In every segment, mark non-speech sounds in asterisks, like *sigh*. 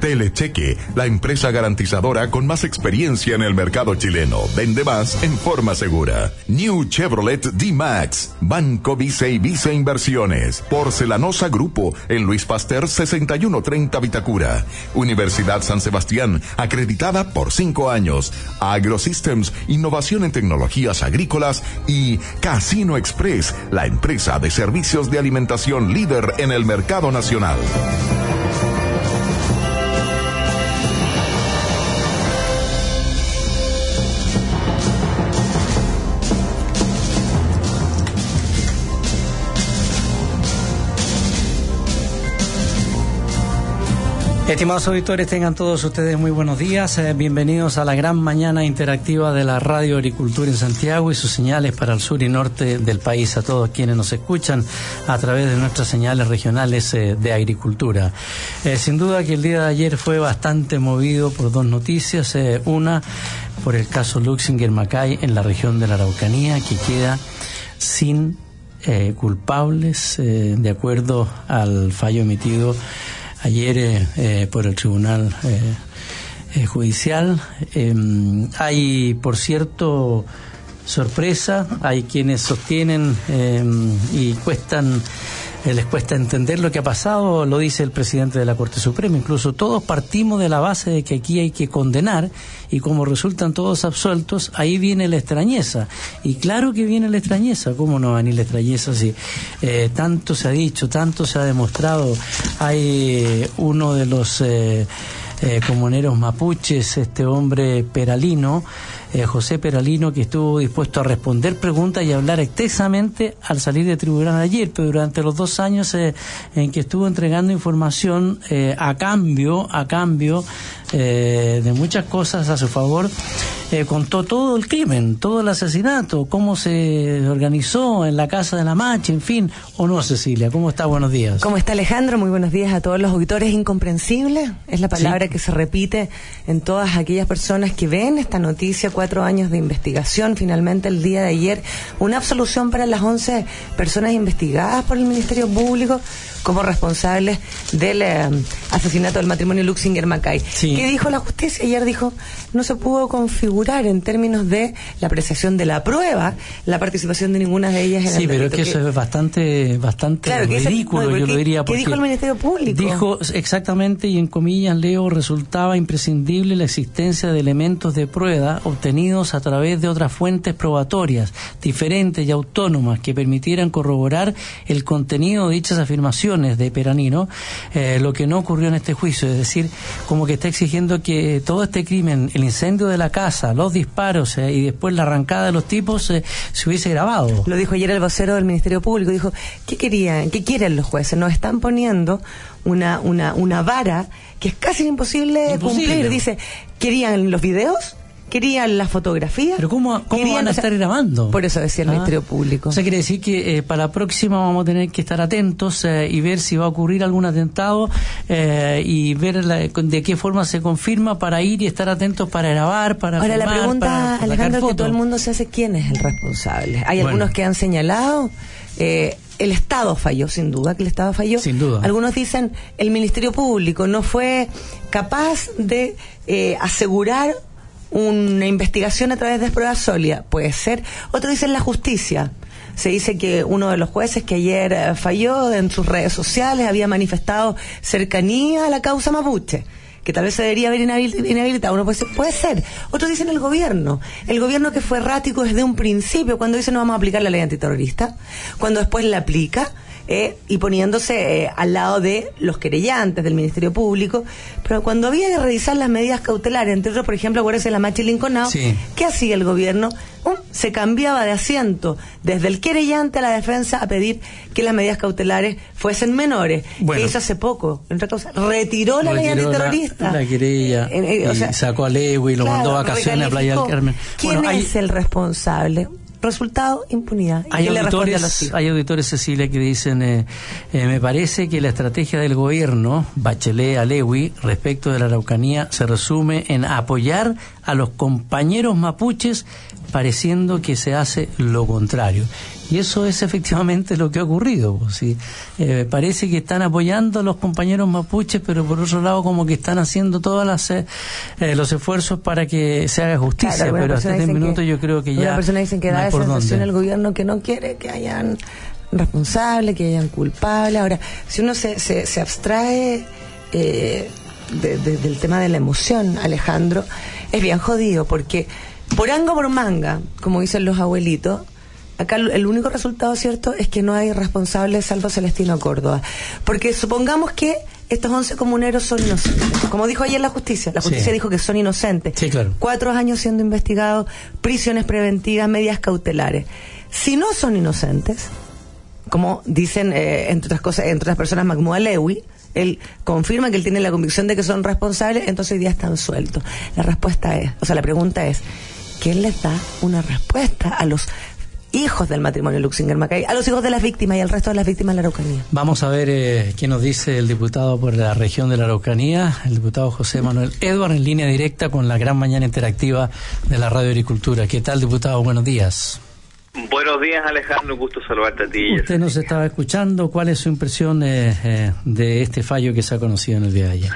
Telecheque, la empresa garantizadora con más experiencia en el mercado chileno. Vende más en forma segura. New Chevrolet D-Max, Banco Vice y Vice Inversiones, Porcelanosa Grupo, en Luis Pasteur 6130 Vitacura. Universidad San Sebastián, acreditada por cinco años. AgroSystems, innovación en tecnologías agrícolas y Casino Express, la empresa de servicios de alimentación líder en el mercado nacional. Estimados auditores, tengan todos ustedes muy buenos días. Eh, bienvenidos a la gran mañana interactiva de la Radio Agricultura en Santiago y sus señales para el sur y norte del país. A todos quienes nos escuchan a través de nuestras señales regionales eh, de agricultura. Eh, sin duda que el día de ayer fue bastante movido por dos noticias. una, por el caso Luxinger Macay en la región de la Araucanía, que queda sin culpables, de acuerdo al fallo emitido ayer eh, eh, por el Tribunal eh, Judicial. Em, hay, por cierto, sorpresa, hay quienes sostienen em, y cuestan eh, les cuesta entender lo que ha pasado, lo dice el presidente de la Corte Suprema. Incluso todos partimos de la base de que aquí hay que condenar y como resultan todos absueltos, ahí viene la extrañeza. Y claro que viene la extrañeza, ¿cómo no va a venir la extrañeza si eh, tanto se ha dicho, tanto se ha demostrado? Hay uno de los eh, comuneros mapuches, este hombre peralino, eh, José Peralino, que estuvo dispuesto a responder preguntas y hablar extensamente al salir de tribunal ayer, pero durante los dos años eh, en que estuvo entregando información eh, a cambio, a cambio de muchas cosas a su favor, contó todo el crimen, todo el asesinato, cómo se organizó en la casa de la Macha, en fin, o no, Cecilia, ¿cómo está? Buenos días. ¿Cómo está Alejandro? Muy buenos días a todos los auditores. Incomprensible es la palabra que se repite en todas aquellas personas que ven esta noticia cuatro años de investigación. Finalmente, el día de ayer, una absolución para las once personas investigadas por el Ministerio Público como responsables del eh, asesinato del matrimonio Luxinger Macay. ¿Qué dijo la justicia? Ayer dijo, no se pudo configurar en términos de la apreciación de la prueba la participación de ninguna de ellas en sí, pero que, eso es bastante, bastante ridículo, yo lo diría. ¿Qué dijo el Ministerio Público? Dijo exactamente, y en comillas leo, resultaba imprescindible la existencia de elementos de prueba obtenidos obtenidos a través de otras fuentes probatorias diferentes y autónomas que permitieran corroborar el contenido de dichas afirmaciones de Peranino, eh, lo que no ocurrió en este juicio, es decir, como que está exigiendo que todo este crimen, el incendio de la casa, los disparos eh, y después la arrancada de los tipos eh, se hubiese grabado. Lo dijo ayer el vocero del Ministerio Público, dijo, ¿qué querían? ¿Qué quieren los jueces? Nos están poniendo una, una, una vara que es casi imposible, imposible. cumplir. Dice, ¿querían los videos? Querían la fotografía. Pero ¿cómo, cómo van a estar grabando? Por eso decía el ah. Ministerio Público. O sea, quiere decir que eh, para la próxima vamos a tener que estar atentos eh, y ver si va a ocurrir algún atentado eh, y ver de qué forma se confirma para ir y estar atentos para grabar, para Ahora la pregunta, Alejandro, que todo el mundo se hace, ¿quién es el responsable? Hay algunos que han señalado... el Estado falló, sin duda que el Estado falló. Sin duda. Algunos dicen el Ministerio Público no fue capaz de asegurar una investigación a través de pruebas sólidas, puede ser. Otro dice la justicia. Se dice que uno de los jueces que ayer eh, falló en sus redes sociales había manifestado cercanía a la causa mapuche que tal vez se debería haber inhabilitado. Uno puede, puede ser. Otros dicen el gobierno. El gobierno que fue errático desde un principio, cuando dice no vamos a aplicar la ley antiterrorista, cuando después la aplica, eh, y poniéndose eh, al lado de los querellantes del Ministerio Público. Pero cuando había que revisar las medidas cautelares, entre otros, por ejemplo, acuérdense la Machi Lincoln ¿qué hacía el gobierno? se cambiaba de asiento desde el querellante a la defensa a pedir que las medidas cautelares fuesen menores. Bueno, hizo hace poco, entre cosas, retiró la ley antiterrorista. La, querella, eh, eh, sacó a Lewy, lo mandó a vacaciones a Playa del Carmen. ¿Quién es el responsable? Resultado, impunidad. hay, auditores, hay auditores, Cecilia, que dicen, eh, eh, me parece que la estrategia del gobierno, Bachelet Alewi, respecto de la Araucanía, se resume en apoyar a los compañeros mapuches pareciendo que se hace lo contrario. Y eso es efectivamente lo que ha ocurrido. Pues, eh, parece que están apoyando a los compañeros mapuches, pero por otro lado como que están haciendo todos eh, los esfuerzos para que se haga justicia. pero hasta este minuto yo creo que ya... Las personas dicen que da esa sensación el gobierno que no quiere que hayan responsables, que hayan culpables. Ahora, si uno se, se, abstrae eh, del tema de la emoción, Alejandro, es bien jodido porque por anga por manga, como dicen los abuelitos, acá el único resultado cierto es que no hay responsables salvo Celestino Córdoba. Porque supongamos que estos 11 comuneros son inocentes. Como dijo ayer la justicia, la justicia dijo que son inocentes. Sí, claro. Cuatro años siendo investigados, prisiones preventivas, medidas cautelares. Si no son inocentes, como dicen, eh, entre otras cosas, entre otras personas, Mahmoud Alewi, él confirma que él tiene la convicción de que son responsables, entonces hoy día están sueltos. La respuesta es, o sea, la pregunta es, ¿quién les da una respuesta a los hijos del matrimonio Luxinger Macay, a los hijos de las víctimas y al resto de las víctimas de la Araucanía. Vamos a ver eh, qué nos dice el diputado por la región de la Araucanía, el diputado José Manuel Edward, en línea directa con la gran mañana interactiva de la Radio Agricultura. ¿Qué tal, diputado? Buenos días. Buenos días, Alejandro. Un gusto saludarte a ti. Usted nos estaba escuchando. ¿Cuál es su impresión eh, eh, de este fallo que se ha conocido en el día de ayer?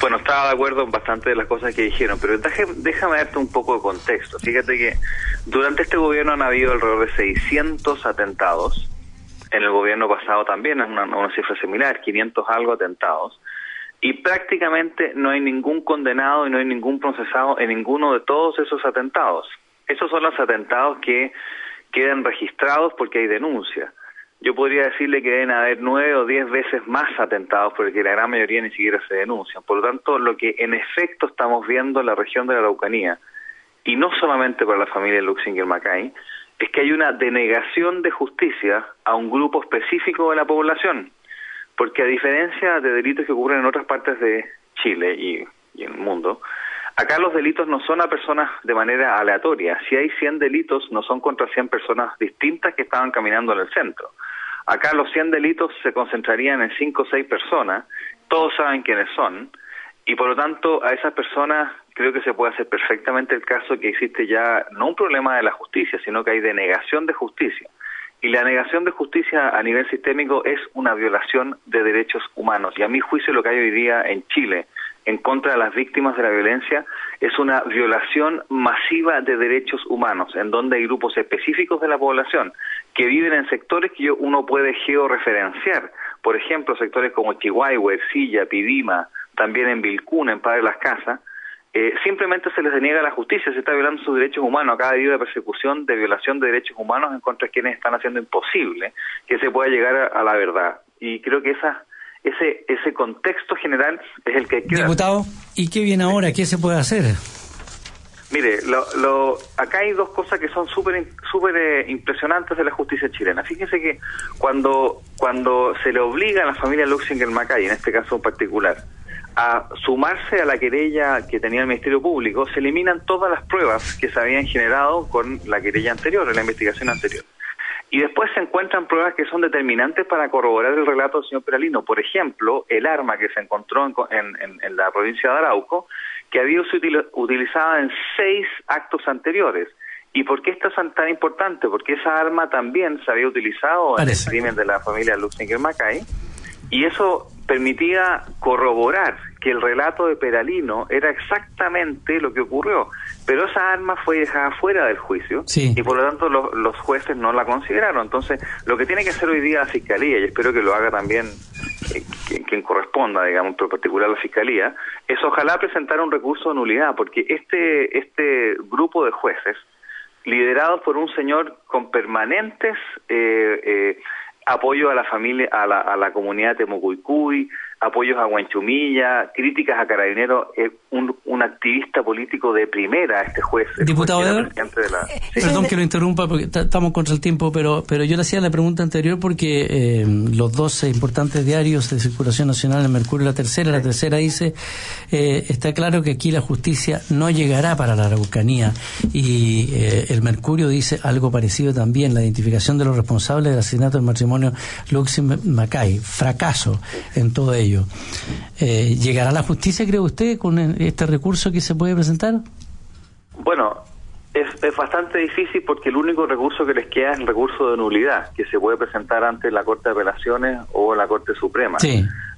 Bueno, estaba de acuerdo en bastante de las cosas que dijeron, pero déjame darte un poco de contexto. Fíjate que durante este gobierno han habido alrededor de 600 atentados. En el gobierno pasado también es una, una cifra similar, 500 algo atentados. Y prácticamente no hay ningún condenado y no hay ningún procesado en ninguno de todos esos atentados. Esos son los atentados que quedan registrados porque hay denuncia yo podría decirle que deben haber nueve o diez veces más atentados porque la gran mayoría ni siquiera se denuncian. Por lo tanto, lo que en efecto estamos viendo en la región de la Araucanía, y no solamente para la familia Luxinger Macay, es que hay una denegación de justicia a un grupo específico de la población. Porque a diferencia de delitos que ocurren en otras partes de Chile y, y en el mundo, Acá los delitos no son a personas de manera aleatoria. Si hay 100 delitos, no son contra 100 personas distintas que estaban caminando en el centro. Acá los 100 delitos se concentrarían en 5 o 6 personas, todos saben quiénes son, y por lo tanto a esas personas creo que se puede hacer perfectamente el caso que existe ya no un problema de la justicia, sino que hay denegación de justicia. Y la negación de justicia a nivel sistémico es una violación de derechos humanos. Y a mi juicio lo que hay hoy día en Chile en contra de las víctimas de la violencia es una violación masiva de derechos humanos, en donde hay grupos específicos de la población que viven en sectores que uno puede georreferenciar. Por ejemplo, sectores como Chihuahua, Silla, Pidima, también en Vilcún, en Padre Las Casas, eh, simplemente se les deniega la justicia, se está violando sus derechos humanos. Acá ha habido persecución, de violación de derechos humanos en contra de quienes están haciendo imposible que se pueda llegar a la verdad. Y creo que esa ese, ese contexto general es el que queda. Diputado, ¿y qué viene ahora? ¿Qué se puede hacer? Mire, lo, acá hay dos cosas que son súper super, eh, impresionantes de la justicia chilena. Fíjense que cuando, cuando se le obliga a la familia Luxinger Macay, en este caso en particular, a sumarse a la querella que tenía el Ministerio Público, se eliminan todas las pruebas que se habían generado con la querella anterior, en la investigación anterior. Y después se encuentran pruebas que son determinantes para corroborar el relato del señor Peralino. Por ejemplo, el arma que se encontró en, la provincia de Arauco, que había sido utilizada en seis actos anteriores. ¿Y por qué esto es tan importante? Porque esa arma también se había utilizado en el crimen de la familia Luxinger Macay y eso permitía corroborar que el relato de Peralino era exactamente lo que ocurrió, pero esa arma fue dejada fuera del juicio y por lo tanto los jueces no la consideraron. Entonces, lo que tiene que hacer hoy día la Fiscalía, y espero que lo haga también eh, quien, corresponda, digamos, en particular la Fiscalía, es ojalá presentar un recurso de nulidad, porque este, este grupo de jueces, liderado por un señor con permanentes... Eh, eh, apoyo a la familia, a la, a la comunidad de Temucuicuy, apoyos a Huenchumilla, críticas a Carabineros, es un, un, activista político de primera, este juez. Diputado Edward, perdón que lo interrumpa porque estamos contra el tiempo, pero, pero yo le hacía la pregunta anterior porque eh, los dos importantes diarios de circulación nacional, el Mercurio y la Tercera, la Tercera dice, eh, está claro que aquí la justicia no llegará para la Araucanía y eh, el Mercurio dice algo parecido también, la identificación de los responsables del asesinato del matrimonio Luxin Macay, fracaso en todo ello. Eh, ¿Llegará la justicia, cree usted, con este recurso que se puede presentar? Bueno, es, bastante difícil porque el único recurso que les queda es el recurso de nulidad, que se puede presentar ante la Corte de Apelaciones o la Corte Suprema.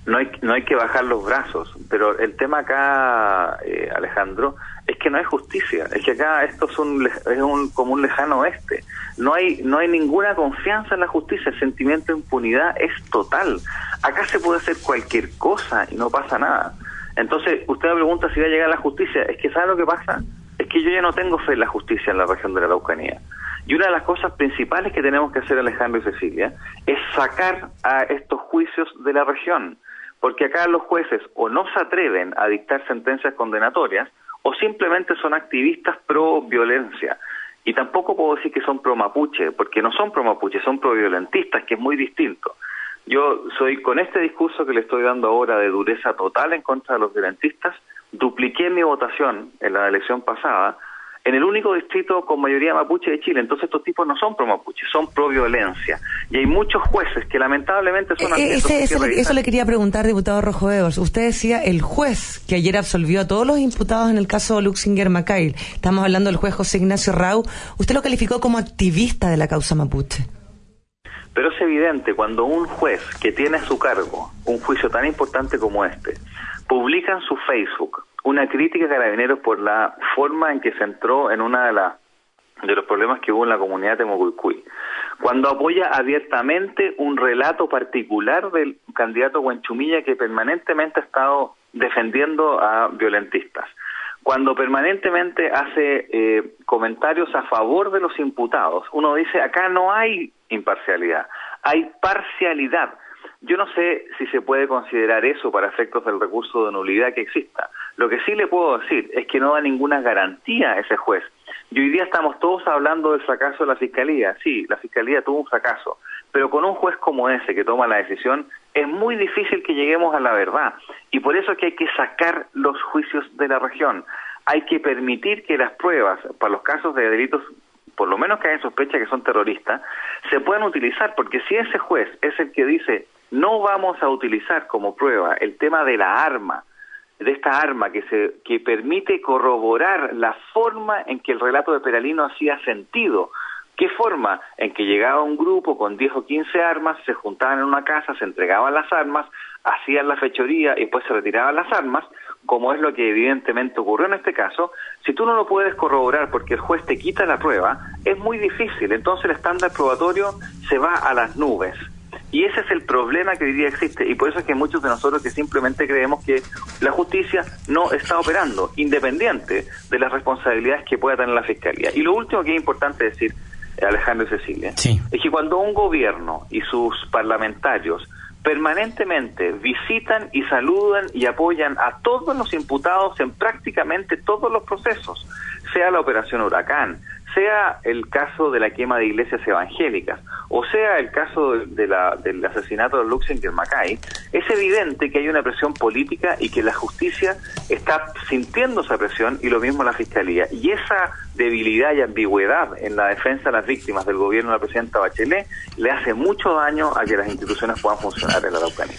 No hay, no hay que bajar los brazos, pero el tema acá, eh, Alejandro, es que no hay justicia, es que acá esto es, un, es un, como un lejano oeste. No hay, no hay ninguna confianza en la justicia, el sentimiento de impunidad es total. Acá se puede hacer cualquier cosa y no pasa nada. Entonces, usted me pregunta si va a llegar la justicia. Es que, ¿sabe lo que pasa? Es que yo ya no tengo fe en la justicia en la región de la Araucanía. Y una de las cosas principales que tenemos que hacer, Alejandro y Cecilia, es sacar a estos juicios de la región. Porque acá los jueces o no se atreven a dictar sentencias condenatorias o simplemente son activistas pro violencia. Y tampoco puedo decir que son pro mapuche, porque no son pro mapuche, son pro violentistas, que es muy distinto. Yo soy con este discurso que le estoy dando ahora de dureza total en contra de los violentistas, dupliqué mi votación en la elección pasada en el único distrito con mayoría mapuche de Chile. Entonces estos tipos no son pro mapuche, son pro violencia. Y hay muchos jueces que lamentablemente son... Eh, eso, eso, le quería preguntar, diputado Rojo Evers. Usted decía el juez que ayer absolvió a todos los imputados en el caso Luxinger Macail. Estamos hablando del juez José Ignacio Rau. Usted lo calificó como activista de la causa mapuche. Pero es evidente cuando un juez que tiene a su cargo un juicio tan importante como este publica en su Facebook una crítica a Carabineros por la forma en que se entró en una de las de los problemas que hubo en la comunidad de Mocuicuy. Cuando apoya abiertamente un relato particular del candidato Huenchumilla que permanentemente ha estado defendiendo a violentistas. Cuando permanentemente hace eh, comentarios a favor de los imputados, uno dice, acá no hay imparcialidad, hay parcialidad. Yo no sé si se puede considerar eso para efectos del recurso de nulidad que exista. Lo que sí le puedo decir es que no da ninguna garantía a ese juez. Y hoy día estamos todos hablando del fracaso de la Fiscalía. Sí, la Fiscalía tuvo un fracaso, pero con un juez como ese que toma la decisión es muy difícil que lleguemos a la verdad. Y por eso es que hay que sacar los juicios de la región. Hay que permitir que las pruebas para los casos de delitos por lo menos que haya sospecha que son terroristas, se puedan utilizar, porque si ese juez es el que dice no vamos a utilizar como prueba el tema de la arma, de esta arma que se que permite corroborar la forma en que el relato de Peralino hacía sentido. ¿Qué forma? En que llegaba un grupo con 10 o 15 armas, se juntaban en una casa, se entregaban las armas, hacían la fechoría y después se retiraban las armas, como es lo que evidentemente ocurrió en este caso, si tú no lo puedes corroborar porque el juez te quita la prueba, es muy difícil. Entonces el estándar probatorio se va a las nubes. Y ese es el problema que hoy día existe. Y por eso es que muchos de nosotros que simplemente creemos que la justicia no está operando, independiente de las responsabilidades que pueda tener la Fiscalía. Y lo último que es importante decir, Alejandro y Cecilia, es que cuando un gobierno y sus parlamentarios permanentemente visitan y saludan y apoyan a todos los imputados en prácticamente todos los procesos, sea la operación Huracán, sea el caso de la quema de iglesias evangélicas o sea el caso de la, del asesinato de Luxinger Mackay, es evidente que hay una presión política y que la justicia está sintiendo esa presión y lo mismo la fiscalía. Y esa debilidad y ambigüedad en la defensa de las víctimas del gobierno de la presidenta Bachelet le hace mucho daño a que las instituciones puedan funcionar en la Araucanía.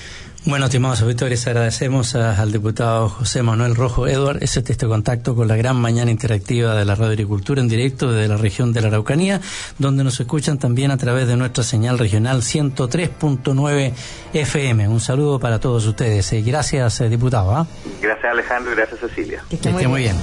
Bueno, estimados auditores, agradecemos al diputado José Manuel Rojo Edward ese texto de contacto con la gran mañana interactiva de la Radio Agricultura en directo desde la región de la Araucanía, donde nos escuchan también a través de nuestra señal regional 103.9 FM. Un saludo para todos ustedes. y gracias, eh, diputado. ¿ah? Gracias, Alejandro, y gracias, Cecilia. Que esté muy, bien.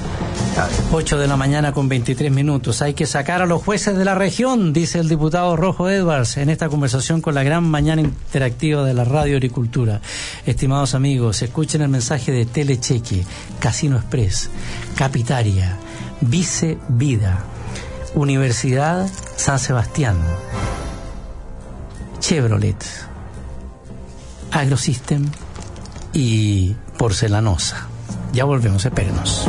8 de la mañana con 23 minutos. Hay que sacar a los jueces de la región, dice el diputado Rojo Edwards en esta conversación con la gran mañana interactiva de la Radio Agricultura. Estimados amigos, escuchen el mensaje de Telecheque, Casino Express, Capitaria, Vice Vida, Universidad San Sebastián, Chevrolet, AgroSystem, y porcelanosa. Ya volvemos, espérenos.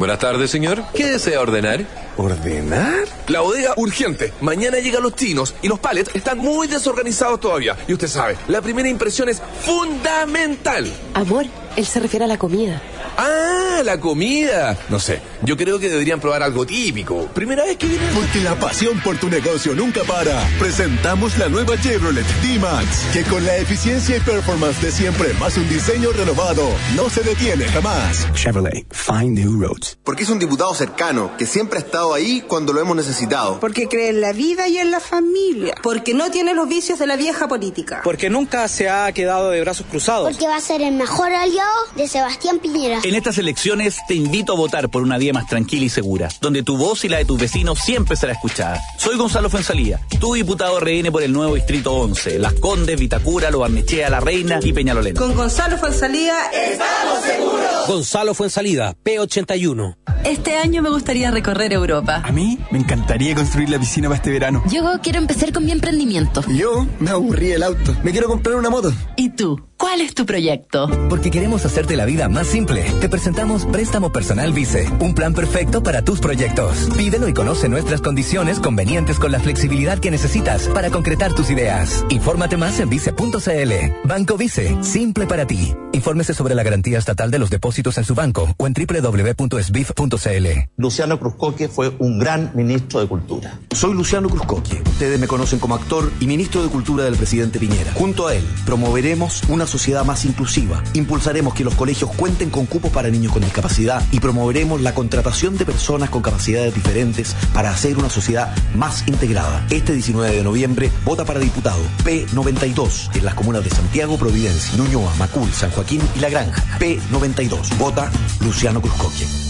Buenas tardes, señor. ¿Qué desea ordenar? ¿Ordenar? La bodega urgente. Mañana llegan los chinos y los palets están muy desorganizados todavía. Y usted sabe, la primera impresión es fundamental. Amor, él se refiere a la comida. Ah, la comida. No sé, yo creo que deberían probar algo típico. Primera vez que vienen. Porque la pasión por tu negocio nunca para. Presentamos la nueva Chevrolet D-Max, que con la eficiencia y performance de siempre, más un diseño renovado, no se detiene jamás. Chevrolet, find new roads. Porque es un diputado cercano, que siempre ha estado ahí cuando lo hemos necesitado. Porque cree en la vida y en la familia. Porque no tiene los vicios de la vieja política. Porque nunca se ha quedado de brazos cruzados. Porque va a ser el mejor aliado de Sebastián Piñera. En estas elecciones te invito a votar por una más tranquila y segura, donde tu voz y la de tus vecinos siempre será escuchada. Soy Gonzalo Fuensalía, tu diputado RN por el nuevo Distrito 11, Las Condes, Vitacura, Lo Barnechea, La Reina y Peñalolén. Con Gonzalo Fuensalía estamos seguros. Gonzalo Fuensalida, P81. Este año me gustaría recorrer Europa. A mí me encantaría construir la piscina para este verano. Yo quiero empezar con mi emprendimiento. Yo me aburrí el auto. Me quiero comprar una moto. ¿Y tú? ¿Cuál es tu proyecto? Porque queremos hacerte la vida más simple. Te presentamos Préstamo Personal Vice, un plan perfecto para tus proyectos. Pídelo y conoce nuestras condiciones convenientes con la flexibilidad que necesitas para concretar tus ideas. Infórmate más en vice.cl. Banco Vice, simple para ti. Infórmese sobre la garantía estatal de los depósitos en su banco o en www.sbif.cl. Luciano Cruzcoque fue un gran ministro de Cultura. Soy Luciano Cruzcoque. Ustedes me conocen como actor y ministro de Cultura del presidente Piñera. Junto a él, promoveremos una sociedad más inclusiva. Impulsaremos que los colegios cuenten con cupos para niños con discapacidad y promoveremos la contratación de personas con capacidades diferentes para hacer una sociedad más integrada. Este 19 de noviembre, vota para diputado P92 en las comunas de Santiago, Providencia, Ñuñoa, Macul, San Joaquín y La Granja. P92. Vota Luciano Cruzcoque.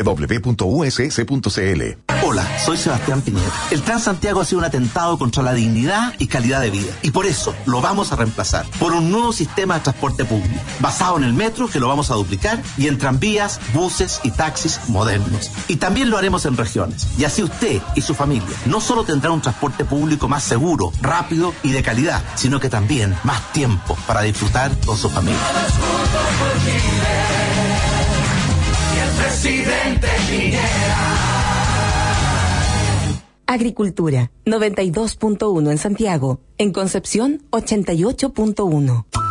www.uss.cl. Hola, soy Sebastián Piñera. El Transantiago ha sido un atentado contra la dignidad y calidad de vida. Y por eso lo vamos a reemplazar por un nuevo sistema de transporte público, basado en el metro que lo vamos a duplicar y en tranvías, buses y taxis modernos. Y también lo haremos en regiones. Y así usted y su familia no solo tendrán un transporte público más seguro, rápido y de calidad, sino que también más tiempo para disfrutar con su familia presidente Piñera. Agricultura, 92.1 en Santiago. En Concepción, 88.1.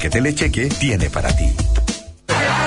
que Telecheque tiene para ti.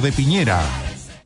de Piñera.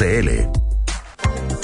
agrosystems.cl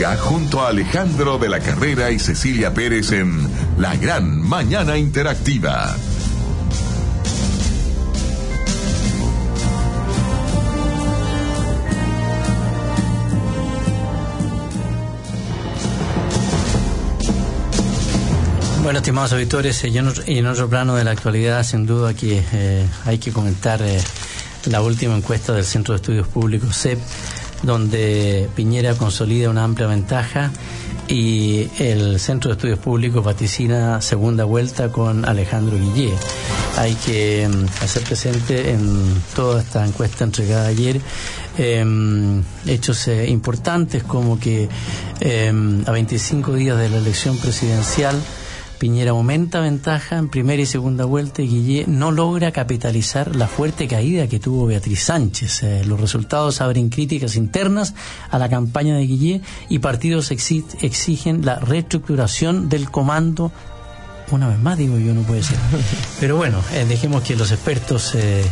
Junto a Alejandro de la Carrera y Cecilia Pérez en La Gran Mañana Interactiva. Bueno, estimados auditores, y en, otro, y en otro plano de la actualidad, sin duda que eh, hay que comentar eh, la última encuesta del Centro de Estudios Públicos, CEP, donde Piñera consolida una amplia ventaja y el Centro de Estudios Públicos vaticina segunda vuelta con Alejandro Guillé. Hay que um, hacer presente en toda esta encuesta entregada ayer eh, hechos eh, importantes como que eh, a 25 días de la elección presidencial Piñera aumenta ventaja en primera y segunda vuelta y Guillé no logra capitalizar la fuerte caída que tuvo Beatriz Sánchez. Eh, los resultados abren críticas internas a la campaña de Guillé y partidos exi exigen la reestructuración del comando. Una vez más digo yo, no puede ser. *laughs* Pero bueno, eh, dejemos que los expertos eh,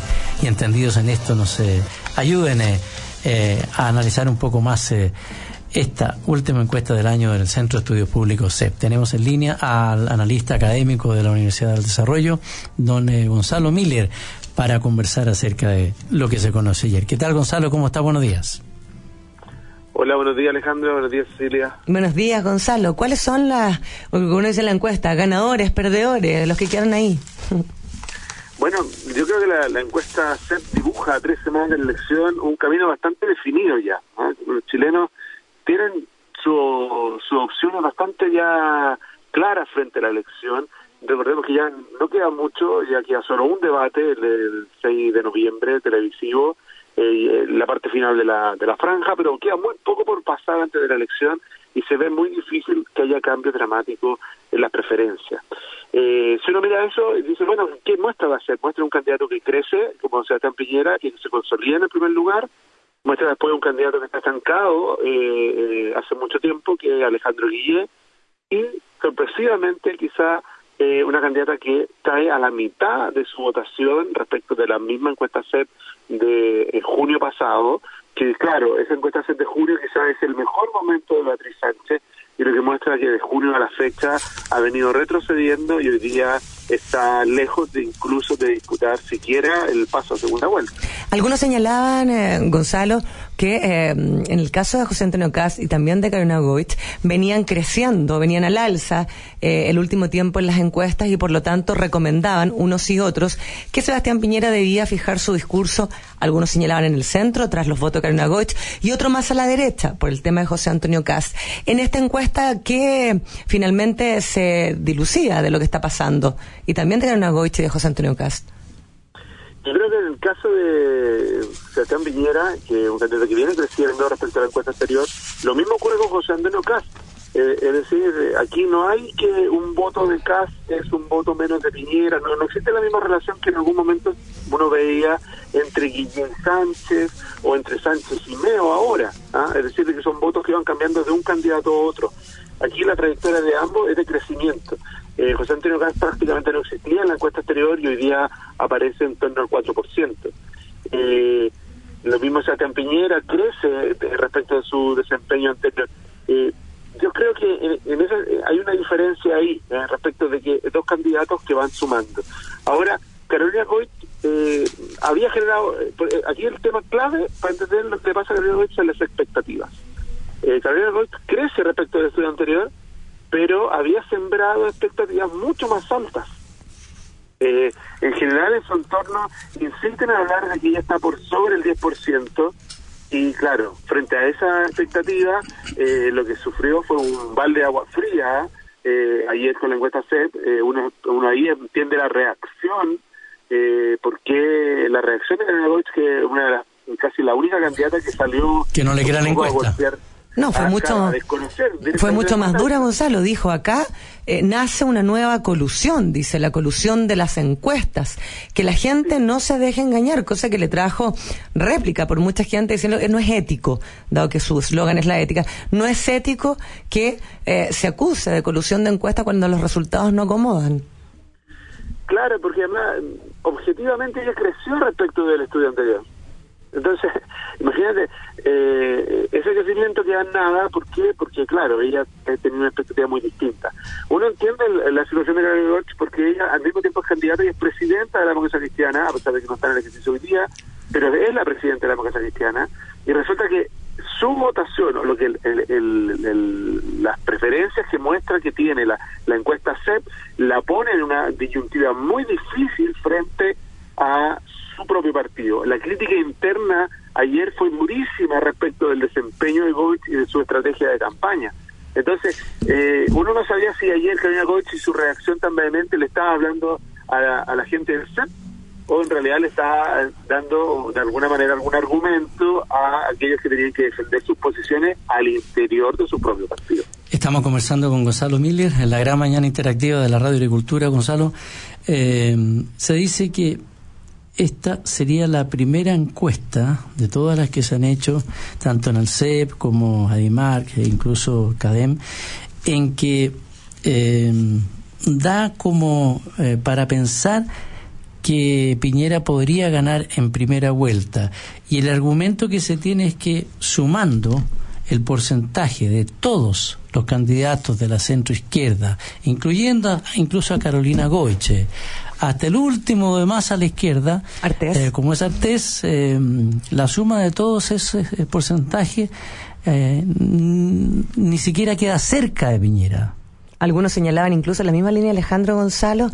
y entendidos en esto nos ayuden a analizar un poco más esta última encuesta del año del Centro de Estudios Públicos CEP. Tenemos en línea al analista académico de la Universidad del Desarrollo, don eh, Gonzalo Miller, para conversar acerca de lo que se conoce ayer. ¿Qué tal, Gonzalo? ¿Cómo está? Buenos días. Hola, buenos días Alejandro, buenos días Cecilia. Buenos días Gonzalo. ¿Cuáles son las, uno dice en la encuesta, ganadores, perdedores, los que quedan ahí? *laughs* Bueno, yo creo que la, la encuesta CEP dibuja a tres semanas de la elección un camino bastante definido ya. Los chilenos tienen su, su opciones bastante ya claras frente a la elección. Recordemos que ya no queda mucho, ya queda solo un debate el 6 de noviembre televisivo, eh, la parte final de la, de la franja, pero queda muy poco por pasar antes de la elección y se ve muy difícil que haya cambios dramáticos en las preferencias. Eh, si uno mira eso, dice, bueno, ¿qué muestra va a ser? Muestra un candidato que crece, como Sebastián Piñera, que se consolida en el primer lugar, muestra después un candidato que está estancado eh, eh, hace mucho tiempo, que es Alejandro Guille, y sorpresivamente quizá eh, una candidata que cae a la mitad de su votación respecto de la misma encuesta CEP de eh, junio pasado, que claro, esa encuesta CEP de junio quizás es el mejor momento de Beatriz Sánchez, y lo que muestra que de junio a la fecha ha venido retrocediendo y hoy día está lejos de incluso de disputar siquiera el paso a segunda vuelta. Algunos señalaban, eh, Gonzalo, que eh, en el caso de José Antonio Caz y también de Karina Goich venían creciendo, venían al alza eh, el último tiempo en las encuestas y por lo tanto recomendaban unos y otros que Sebastián Piñera debía fijar su discurso, algunos señalaban en el centro, tras los votos de Karina Goich, y otro más a la derecha, por el tema de José Antonio Caz. En esta encuesta, ¿qué finalmente se dilucía de lo que está pasando? Y también de Karina Goich y de José Antonio Caz. Yo creo que en el caso de Sebastián Piñera, que es un candidato que viene creciendo respecto a la encuesta anterior, lo mismo ocurre con José Antonio Caz. Eh, es decir, eh, aquí no hay que un voto de Caz es un voto menos de Piñera, no, no existe la misma relación que en algún momento uno veía entre Guillén Sánchez o entre Sánchez y Meo ahora. ¿ah? Es decir, que son votos que van cambiando de un candidato a otro. Aquí la trayectoria de ambos es de crecimiento. Eh, José Antonio Caz prácticamente no existía en la encuesta anterior y hoy día aparece en torno al 4%. Eh, lo mismo Sebastián Piñera crece respecto a su desempeño anterior. Eh, yo creo que en, esa, hay una diferencia ahí respecto de que dos candidatos que van sumando. Ahora, Carolina Goit había generado, aquí el tema clave para entender lo que pasa a Carolina Goit son las expectativas. Carolina Goit crece respecto al estudio anterior, pero había sembrado expectativas mucho más altas. Eh, en general en su entorno insisten en hablar de que ella está por sobre el 10% y claro, frente a esa expectativa eh, lo que sufrió fue un balde de agua fría eh, ayer con la encuesta CEP, uno, uno ahí entiende la reacción, porque la reacción de Elena que una de las, casi la única candidata que salió... Que no le queda la encuesta. No, fue mucho, fue mucho más dura, Gonzalo. Dijo acá, eh, nace una nueva colusión, dice, la colusión de las encuestas. Que la gente no se deje engañar, cosa que le trajo réplica por mucha gente diciendo que no es ético, dado que su eslogan es la ética, no es ético que eh, se acuse de colusión de encuestas cuando los resultados no acomodan. Claro, porque además, objetivamente ella creció respecto del estudio anterior. Entonces, *laughs* imagínate, eh, ese crecimiento queda en nada, ¿por qué? Porque, claro, ella tenía una expectativa muy distinta. Uno entiende la situación de Gabriel Gorch porque ella al mismo tiempo es candidata y es presidenta de la democracia cristiana, a pesar de que no está en el ejercicio hoy día, pero es la presidenta de la democracia cristiana, y resulta que su votación, o lo que las preferencias que muestra que tiene la, la encuesta CEP, la pone en una disyuntiva muy difícil frente a su propio partido. La crítica interna ayer fue durísima respecto del desempeño de Goich y de su estrategia de campaña. Entonces, eh, uno no sabía si ayer Karina Goich y su reacción tan vehemente le estaba hablando a la, gente del CEP o en realidad le estaba dando de alguna manera algún argumento a aquellos que tenían que defender sus posiciones al interior de su propio partido. Estamos conversando con Gonzalo Miller en la gran mañana interactiva de la Radio Agricultura. Gonzalo, eh, se dice que esta sería la primera encuesta de todas las que se han hecho, tanto en el CEP como Adimar, e incluso CADEM, en que eh, da como eh, para pensar que Piñera podría ganar en primera vuelta. Y el argumento que se tiene es que sumando el porcentaje de todos los candidatos de la centroizquierda, incluyendo incluso a Carolina Goiche, hasta el último de más a la izquierda, eh, como es Artés, eh, la suma de todos esos porcentajes eh, ni siquiera queda cerca de Piñera. Algunos señalaban incluso en la misma línea Alejandro Gonzalo,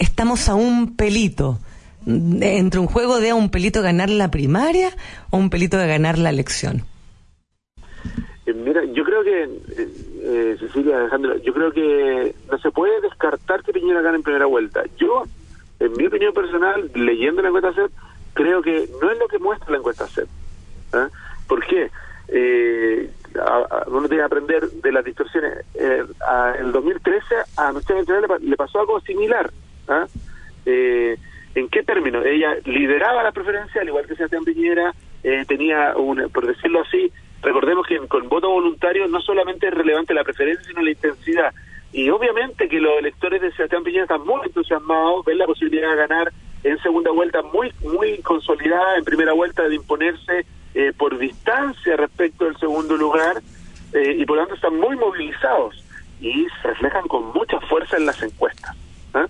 estamos a un pelito entre un juego de a un pelito ganar la primaria o un pelito de ganar la elección. mira, yo creo que eh, Cecilia Alejandro, yo creo que no se puede descartar que Piñera gane en primera vuelta. Yo, en mi opinión personal, leyendo la encuesta CEP, creo que no es lo que muestra la encuesta CEP. ¿eh? ¿Por qué? Eh, uno tiene que aprender de las distorsiones. Eh, en el 2013 a Michelle Bachelet le, pasó algo similar. ¿ah? Eh, ¿En qué términos? Ella lideraba la preferencia, al igual que Sebastián Piñera, tenía, un, por decirlo así, Recordemos que con voto voluntario no solamente es relevante la preferencia, sino la intensidad. Y obviamente que los electores de Sebastián Piñera están muy entusiasmados, ven la posibilidad de ganar en segunda vuelta muy muy consolidada, en primera vuelta de imponerse eh, por distancia respecto del segundo lugar, eh, y por lo tanto están muy movilizados y se reflejan con mucha fuerza en las encuestas. ¿ah?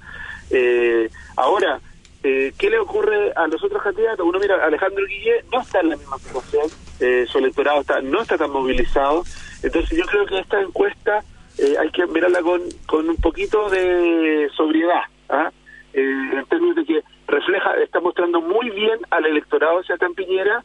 Eh, ahora, ¿qué le ocurre a los otros candidatos? Uno mira, Alejandro Guillé no está en la misma situación eh, su electorado está, no está tan movilizado. Entonces yo creo que esta encuesta eh, hay que mirarla con, con un poquito de sobriedad, ¿ah? eh, en términos de que refleja, está mostrando muy bien al electorado de Sebastián Piñera,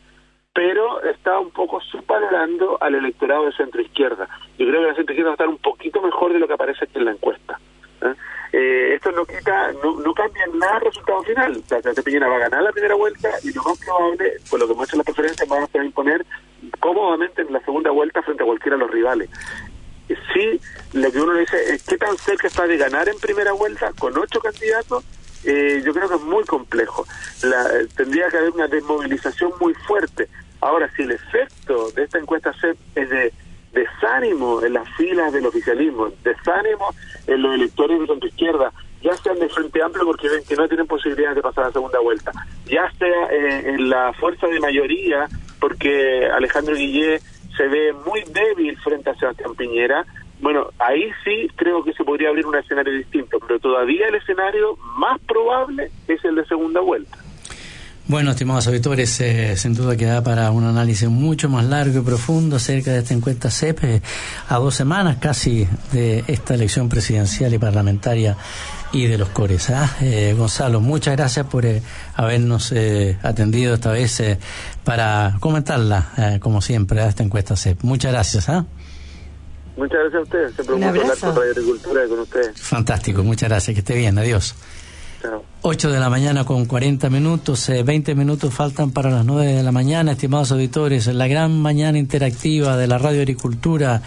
pero está un poco superando al electorado de centro izquierda. Yo creo que la centro izquierda va a estar un poquito mejor de lo que aparece aquí en la encuesta. ¿ah? Eh, esto no quita, no, no cambia nada el resultado final. Sea, Sebastián Piñera va a ganar la primera vuelta y lo más probable, por lo que muestran las preferencias, van a imponer cómodamente en la segunda vuelta frente a cualquiera de los rivales. Sí, lo que uno dice es qué tan cerca está de ganar en primera vuelta con ocho candidatos. Eh, yo creo que es muy complejo. La, tendría que haber una desmovilización muy fuerte. Ahora, si el efecto de esta encuesta es de desánimo en las filas del oficialismo, desánimo en los electores de centro izquierda, ya sean de Frente Amplio porque ven que no tienen posibilidades de pasar a segunda vuelta, ya sea eh, en la fuerza de mayoría porque Alejandro Guillé se ve muy débil frente a Sebastián Piñera, bueno, ahí sí creo que se podría abrir un escenario distinto, pero todavía el escenario más probable es el de segunda vuelta. Bueno, estimados auditores, eh, sin duda queda para un análisis mucho más largo y profundo acerca de esta encuesta CEP eh, a dos semanas casi de esta elección presidencial y parlamentaria y de los cores. ¿ah? Eh, Gonzalo, muchas gracias por eh, habernos eh, atendido esta vez eh, para comentarla, como siempre, a esta encuesta CEP. Muchas gracias. ¿ah? Muchas gracias a ustedes. Siempre Un un gusto hablar abrazo. con Radio Agricultura y con ustedes. Fantástico, muchas gracias. Que esté bien, adiós. Chao. 8 de la mañana con 40 minutos, eh, 20 minutos faltan para las 9 de la mañana, estimados auditores, en la gran mañana interactiva de la Radio Agricultura.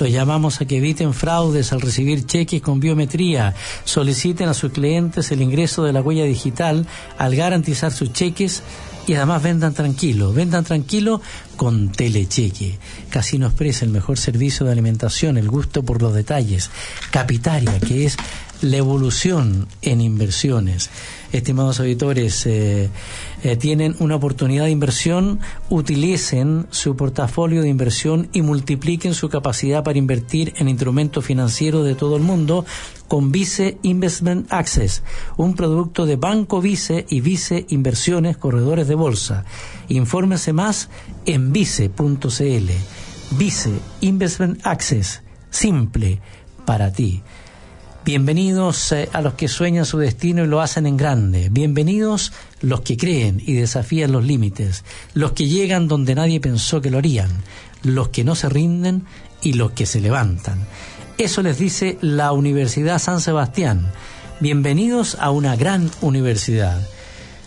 Los llamamos a que eviten fraudes al recibir cheques con biometría. Soliciten a sus clientes el ingreso de la huella digital al garantizar sus cheques y además vendan tranquilo, vendan tranquilo con Telecheque. Casino Express, el mejor servicio de alimentación, el gusto por los detalles. Capitaria, que es la evolución en inversiones. Estimados auditores, eh, eh, tienen una oportunidad de inversión, utilicen su portafolio de inversión y multipliquen su capacidad para invertir en instrumentos financieros de todo el mundo con Vice Investment Access, un producto de Banco Vice y Vice Inversiones Corredores de Bolsa. Infórmese más en vice.cl. Vice Investment Access, simple para ti. Bienvenidos eh, a los que sueñan su destino y lo hacen en grande. Bienvenidos los que creen y desafían los límites. Los que llegan donde nadie pensó que lo harían. Los que no se rinden y los que se levantan. Eso les dice la Universidad San Sebastián. Bienvenidos a una gran universidad.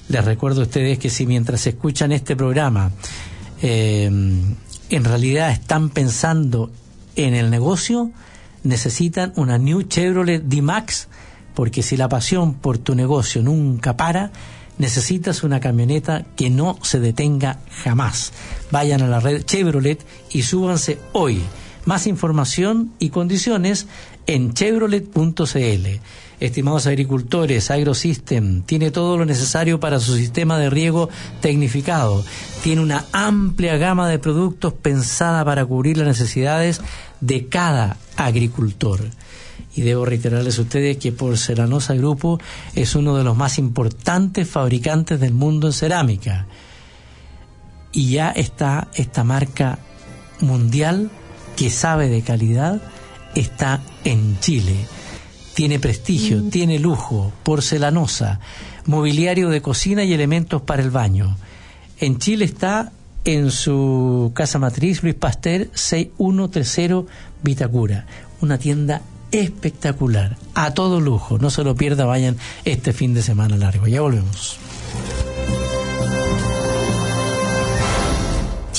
Les recuerdo a ustedes que si mientras escuchan este programa eh, en realidad están pensando en el negocio, necesitan una New Chevrolet D-Max, porque si la pasión por tu negocio nunca para, necesitas una camioneta que no se detenga jamás. Vayan a la red Chevrolet y súbanse hoy. Más información y condiciones en chevrolet.cl. Estimados agricultores, AgroSystem tiene todo lo necesario para su sistema de riego tecnificado. Tiene una amplia gama de productos pensada para cubrir las necesidades de cada agricultor. Y debo reiterarles a ustedes que Porcelanosa Grupo es uno de los más importantes fabricantes del mundo en cerámica. Y ya está esta marca mundial que sabe de calidad, está en Chile. Tiene prestigio, tiene lujo, porcelanosa, mobiliario de cocina y elementos para el baño. En Chile está en su casa matriz Luis Pasteur 6130 Vitacura, una tienda espectacular, a todo lujo, no se lo pierda, vayan este fin de semana largo. Ya volvemos.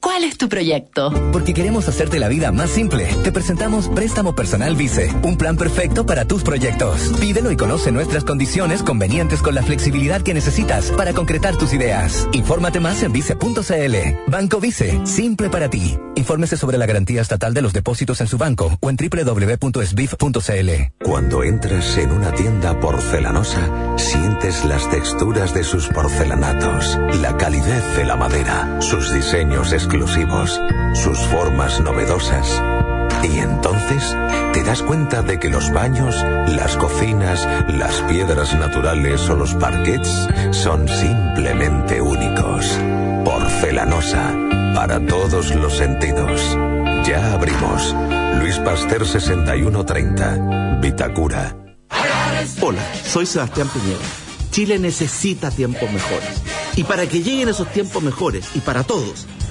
¿Cuál ¿Cuál es tu proyecto? Porque queremos hacerte la vida más simple. Te presentamos Préstamo Personal Vice, un plan perfecto para tus proyectos. Pídelo y conoce nuestras condiciones convenientes con la flexibilidad que necesitas para concretar tus ideas. Infórmate más en vice.cl. Banco Vice, simple para ti. Infórmese sobre la garantía estatal de los depósitos en su banco o en www.sbif.cl. Cuando entras en una tienda porcelanosa, sientes las texturas de sus porcelanatos, la calidez de la madera, sus diseños exclusivos, sus formas novedosas. Y entonces te das cuenta de que los baños, las cocinas, las piedras naturales o los parquets son simplemente únicos. Porcelanosa, para todos los sentidos. Ya abrimos. Luis Pasteur 6130, Vitacura. Hola, soy Sebastián Piñera. Chile necesita tiempos mejores. Y para que lleguen esos tiempos mejores, y para todos,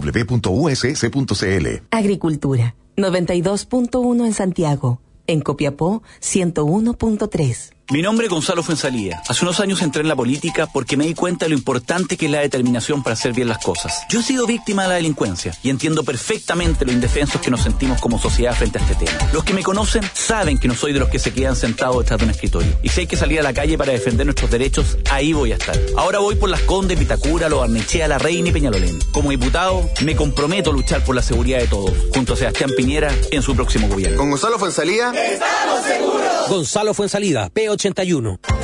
www.uss.cl. Agricultura, 92.1 en Santiago. En Copiapó, 101.3. Mi nombre es Gonzalo Fuensalía. Hace unos años entré en la política porque me di cuenta de lo importante que es la determinación para hacer bien las cosas. Yo he sido víctima de la delincuencia y entiendo perfectamente lo indefensos que nos sentimos como sociedad frente a este tema. Los que me conocen saben que no soy de los que se quedan sentados detrás de un escritorio. Y si hay que salir a la calle para defender nuestros derechos, ahí voy a estar. Ahora voy por las Condes, Vitacura, Lo Barnechea, La Reina y Peñalolén. Como diputado, me comprometo a luchar por la seguridad de todos, junto a Sebastián Piñera en su próximo gobierno. Con Gonzalo Fuensalía. ¡Estamos seguros! Gonzalo Fuensalida, P81.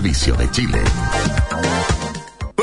de Chile.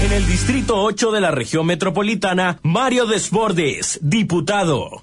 En el Distrito 8 de la región metropolitana, Mario Desbordes, diputado.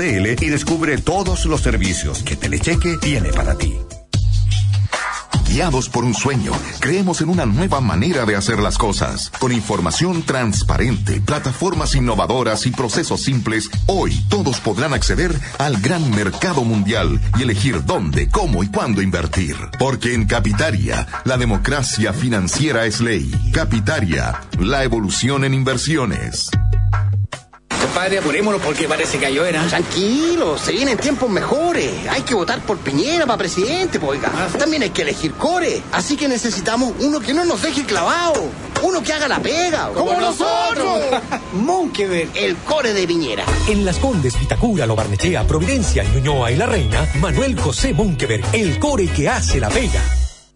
y descubre todos los servicios que Telecheque tiene para ti. Guiados por un sueño, creemos en una nueva manera de hacer las cosas. Con información transparente, plataformas innovadoras y procesos simples, hoy todos podrán acceder al gran mercado mundial y elegir dónde, cómo y cuándo invertir. Porque en Capitaria, la democracia financiera es ley. Capitaria, la evolución en inversiones. Compadre, apurémonos porque parece que hay era. Tranquilo, se vienen tiempos mejores. Hay que votar por Piñera para presidente, pues, oiga. También hay que elegir core. Así que necesitamos uno que no nos deje clavado. Uno que haga la pega. ¡Como nosotros! Monkeberg, el core de Piñera. En Las Condes, Vitacura, Lo Barnechea, Providencia, Ñuñoa y La Reina, Manuel José Monkeberg, el core que hace la pega.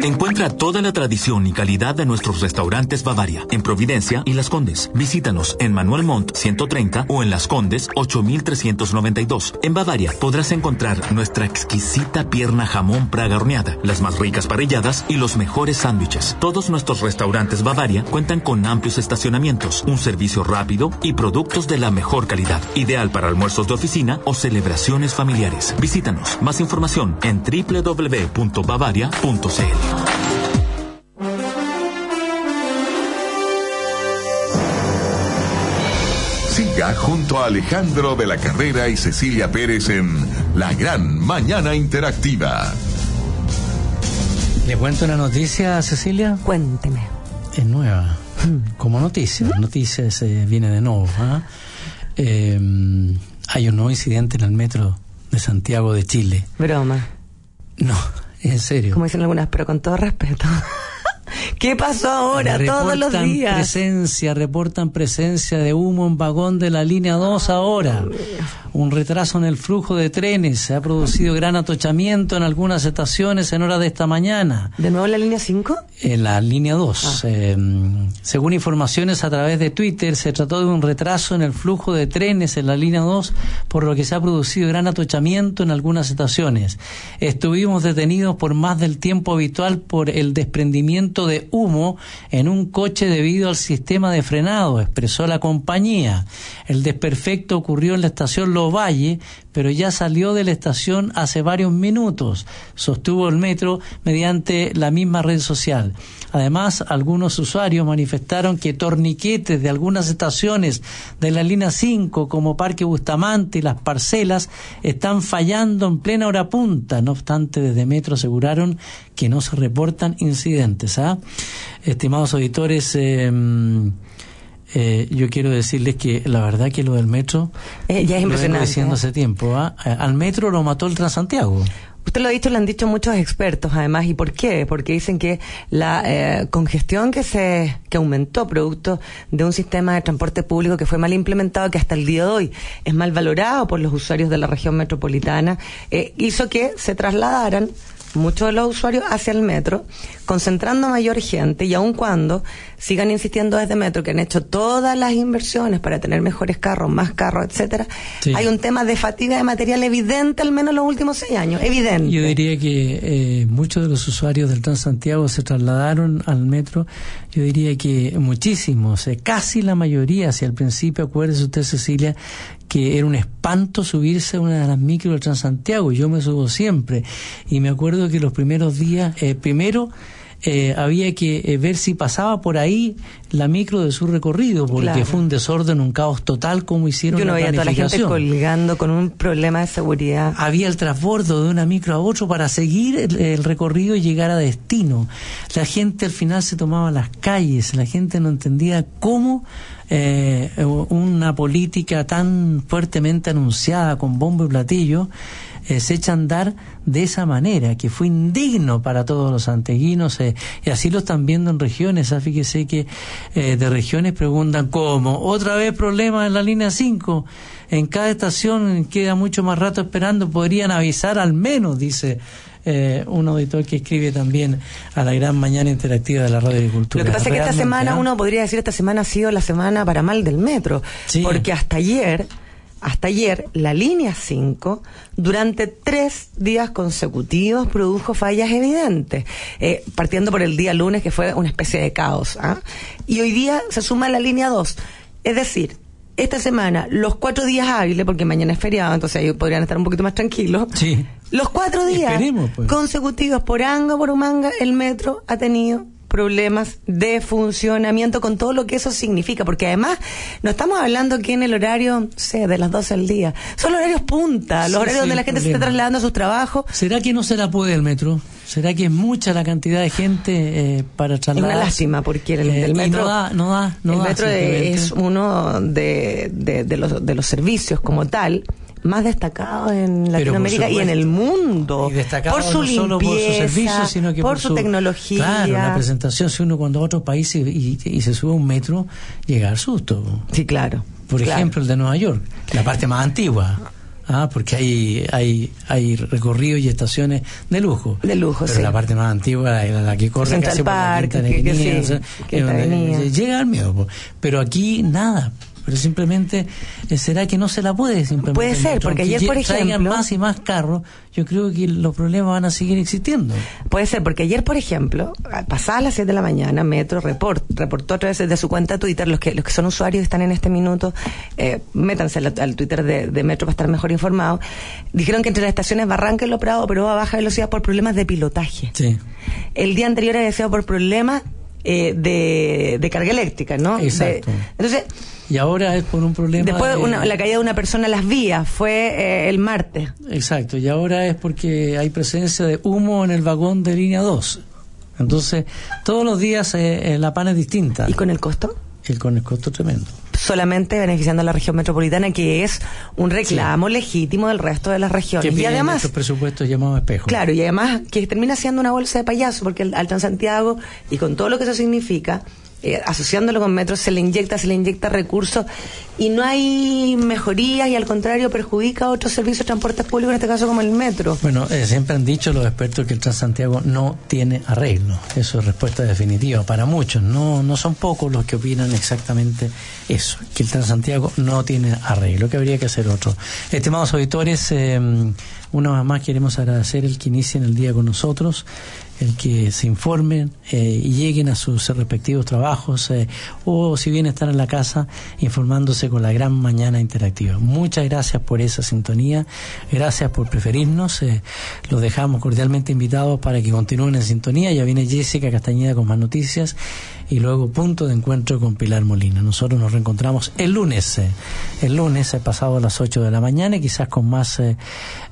Encuentra toda la tradición y calidad de nuestros restaurantes Bavaria en Providencia y Las Condes. Visítanos en Manuel Montt 130 o en Las Condes 8392. En Bavaria podrás encontrar nuestra exquisita pierna jamón praga horneada, las más ricas parrilladas y los mejores sándwiches. Todos nuestros restaurantes Bavaria cuentan con amplios estacionamientos, un servicio rápido y productos de la mejor calidad, ideal para almuerzos de oficina o celebraciones familiares. Visítanos. Más información en www.bavaria.cl. Siga junto a Alejandro de la Carrera y Cecilia Pérez en La Gran Mañana Interactiva. ¿Le cuento una noticia, Cecilia? Cuénteme. Es nueva. Como noticia. Noticia se viene de nuevo. ¿ah? Eh, hay un nuevo incidente en el metro de Santiago de Chile. Broma. No, en serio. Como dicen algunas, pero con todo respeto. ¿Qué pasó ahora? Todos los días. presencia, reportan presencia de humo en vagón de la línea 2 ahora. Un retraso en el flujo de trenes. Se ha producido gran atochamiento en algunas estaciones en horas de esta mañana. ¿De nuevo en la línea 5? En la línea 2. Eh, según informaciones a través de Twitter, se trató de un retraso en el flujo de trenes en la línea 2, por lo que se ha producido gran atochamiento en algunas estaciones. Estuvimos detenidos por más del tiempo habitual por el desprendimiento de humo en un coche debido al sistema de frenado, expresó la compañía. El desperfecto ocurrió en la estación Los Valle, pero ya salió de la estación hace varios minutos, sostuvo el metro mediante la misma red social. Además, algunos usuarios manifestaron que torniquetes de algunas estaciones de la línea 5, como Parque Bustamante y las parcelas, están fallando en plena hora punta. No obstante, desde Metro aseguraron que no se reportan incidentes. ¿ah? Estimados auditores, eh, eh, yo quiero decirles que la verdad que lo del metro eh, ya es lo impresionante. diciendo hace tiempo. ¿ah? Al metro lo mató el Transantiago. Usted lo ha dicho, lo han dicho muchos expertos, además. ¿Y por qué? Porque dicen que la eh, congestión que se que aumentó producto de un sistema de transporte público que fue mal implementado, que hasta el día de hoy es mal valorado por los usuarios de la región metropolitana, eh, hizo que se trasladaran muchos de los usuarios hacia el metro, concentrando mayor gente y aun cuando sigan insistiendo desde metro que han hecho todas las inversiones para tener mejores carros, más carros, etcétera, Sí. hay un tema de fatiga de material evidente al menos en los últimos seis años, evidente. Yo diría que eh, muchos de los usuarios del Transantiago se trasladaron al metro. Yo diría que muchísimos, eh, casi la mayoría, hacia el principio, acuérdese usted, Cecilia, que era un espanto subirse a una de las micros del Transantiago. Yo me subo siempre. Y me acuerdo que los primeros días, eh, primero, eh, había que eh, ver si pasaba por ahí la micro de su recorrido, porque Claro. fue un desorden, un caos total, como hicieron Yo no la veía a toda la gente colgando con un problema de seguridad. había el transbordo de una micro a otro para seguir el, el recorrido y llegar a destino. La gente al final se tomaba las calles, la gente no entendía cómo eh, una política tan fuertemente anunciada con bombo y platillo eh, se echa a andar de esa manera, que fue indigno para todos los santeguinos, eh, y así lo están viendo en regiones. ah, Fíjese que eh, de regiones preguntan cómo, otra vez problema en la línea 5, en cada estación queda mucho más rato esperando, podrían avisar al menos, dice eh, un auditor que escribe también a la gran mañana interactiva de la Radio Agricultura. Lo que pasa es que esta semana, uno podría decir, esta semana ha sido la semana para mal del metro. Sí. Porque hasta ayer hasta ayer, la línea 5, durante tres días consecutivos produjo fallas evidentes, eh, partiendo por el día lunes, que fue una especie de caos. ¿ah? Y hoy día se suma la línea 2. Es decir, esta semana, los cuatro días hábiles, porque mañana es feriado, entonces ahí podrían estar un poquito más tranquilos. Sí. Los cuatro días pues. consecutivos por anga por humanga, el metro ha tenido problemas de funcionamiento con todo lo que eso significa, porque además no estamos hablando aquí en el horario, sé, de las 12 al día, son los horarios punta, los Sí, horarios sí, donde el la gente se está trasladando a sus trabajos. ¿Será que no se la puede el metro? ¿Será que es mucha la cantidad de gente eh, para Es trasladar? una lástima porque el, el y metro no da, no da, no el da, metro es uno de, de, de los, de los servicios como tal más destacados en Latinoamérica y en el mundo Y destacado por su no solo por su limpieza, servicio, sino que por, por, su, tecnología. Claro, la presentación, si uno cuando va a otro país y, y- y se sube a un metro, llega al susto. Sí, claro. Por claro. ejemplo, el de Nueva York, la parte más antigua. Ah, porque hay, hay, hay recorridos y estaciones de lujo. De lujo, Pero sí. la parte más antigua, la, la que corre Central casi por la Park, Quinta que- que sí, o sea, llega al miedo. Pero aquí nada. Pero simplemente, eh, ¿será que no se la puede simplemente? Puede ser, porque ayer, por lle- traigan ejemplo- más y más carros, yo creo que los problemas van a seguir existiendo. Puede ser, porque ayer, por ejemplo, pasadas las 7 de la mañana, Metro report, reportó a través de su cuenta Twitter, los que, los que son usuarios están en este minuto, eh, métanse al, al Twitter de, de Metro para estar mejor informados, dijeron que entre las estaciones Barranca y Lo Prado, pero a baja velocidad por problemas de pilotaje. Sí. El día anterior había sido por problemas eh, de, de carga eléctrica, ¿no? Exacto. De- entonces, Y ahora es por un problema. después de- una- la caída de una persona a las vías fue eh, el martes. Exacto, y ahora es porque hay presencia de humo en el vagón de línea 2. Entonces, todos los días eh, eh, la pana es distinta. ¿Y con el costo? Y con el costo tremendo. solamente beneficiando a la región metropolitana, que es un reclamo legítimo del resto de las regiones. Que Y además, estos presupuestos llamados espejo. claro, y además que termina siendo una bolsa de payaso, porque el, al Transantiago, y con todo lo que eso significa, eh, asociándolo con metros, se le inyecta, se le inyecta recursos, y no hay mejorías, y al contrario, perjudica a otros servicios de transporte público, en este caso como el metro. Bueno, eh, siempre han dicho los expertos que el Transantiago no tiene arreglo. Eso es respuesta definitiva para muchos. No, no son pocos los que opinan exactamente eso, que el Transantiago no tiene arreglo, que habría que hacer otro. Estimados auditores, eh, una vez más queremos agradecer el que inicien el día con nosotros, el que se informen eh, y lleguen a sus respectivos trabajos eh, o si bien están en la casa informándose con la gran mañana interactiva. Muchas gracias por esa sintonía, gracias por preferirnos, eh, los dejamos cordialmente invitados para que continúen en sintonía. Ya viene Jessica Castañeda con más noticias y luego punto de encuentro con Pilar Molina. Nosotros nos reencontramos el lunes, eh, el lunes eh, pasado a las 8 de la mañana y quizás con más eh,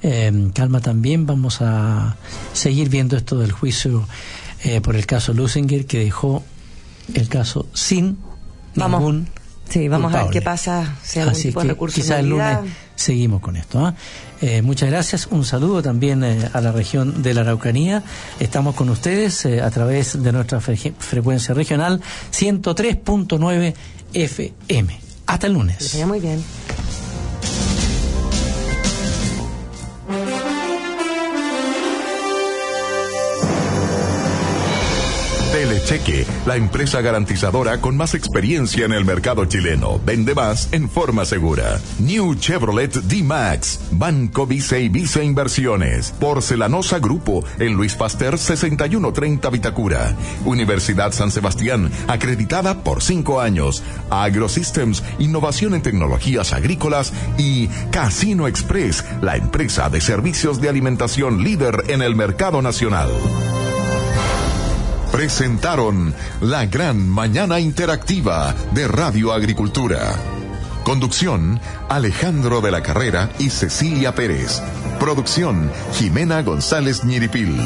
eh, calma también vamos a seguir viendo esto del juicio eh, por el caso Lusinger que dejó el caso sin Vamos. ningún Sí, vamos a ver qué pasa, si Así tipo que quizás el lunes. Seguimos con esto. ¿ah? Eh, muchas gracias. Un saludo también eh, a la región de la Araucanía. Estamos con ustedes eh, a través de nuestra fre- frecuencia regional 103.9 FM. Hasta el lunes. muy bien. Telecheque, la empresa garantizadora con más experiencia en el mercado chileno. Vende más en forma segura. New Chevrolet D-Max, Banco Vice y Vice Inversiones, Porcelanosa Grupo, en Luis Pasteur 6130 Vitacura. Universidad San Sebastián, acreditada por cinco años. AgroSystems, innovación en tecnologías agrícolas y Casino Express, la empresa de servicios de alimentación líder en el mercado nacional presentaron la gran mañana interactiva de Radio Agricultura. Conducción, Alejandro de la Carrera y Cecilia Pérez. Producción, Jimena González Ñiripil.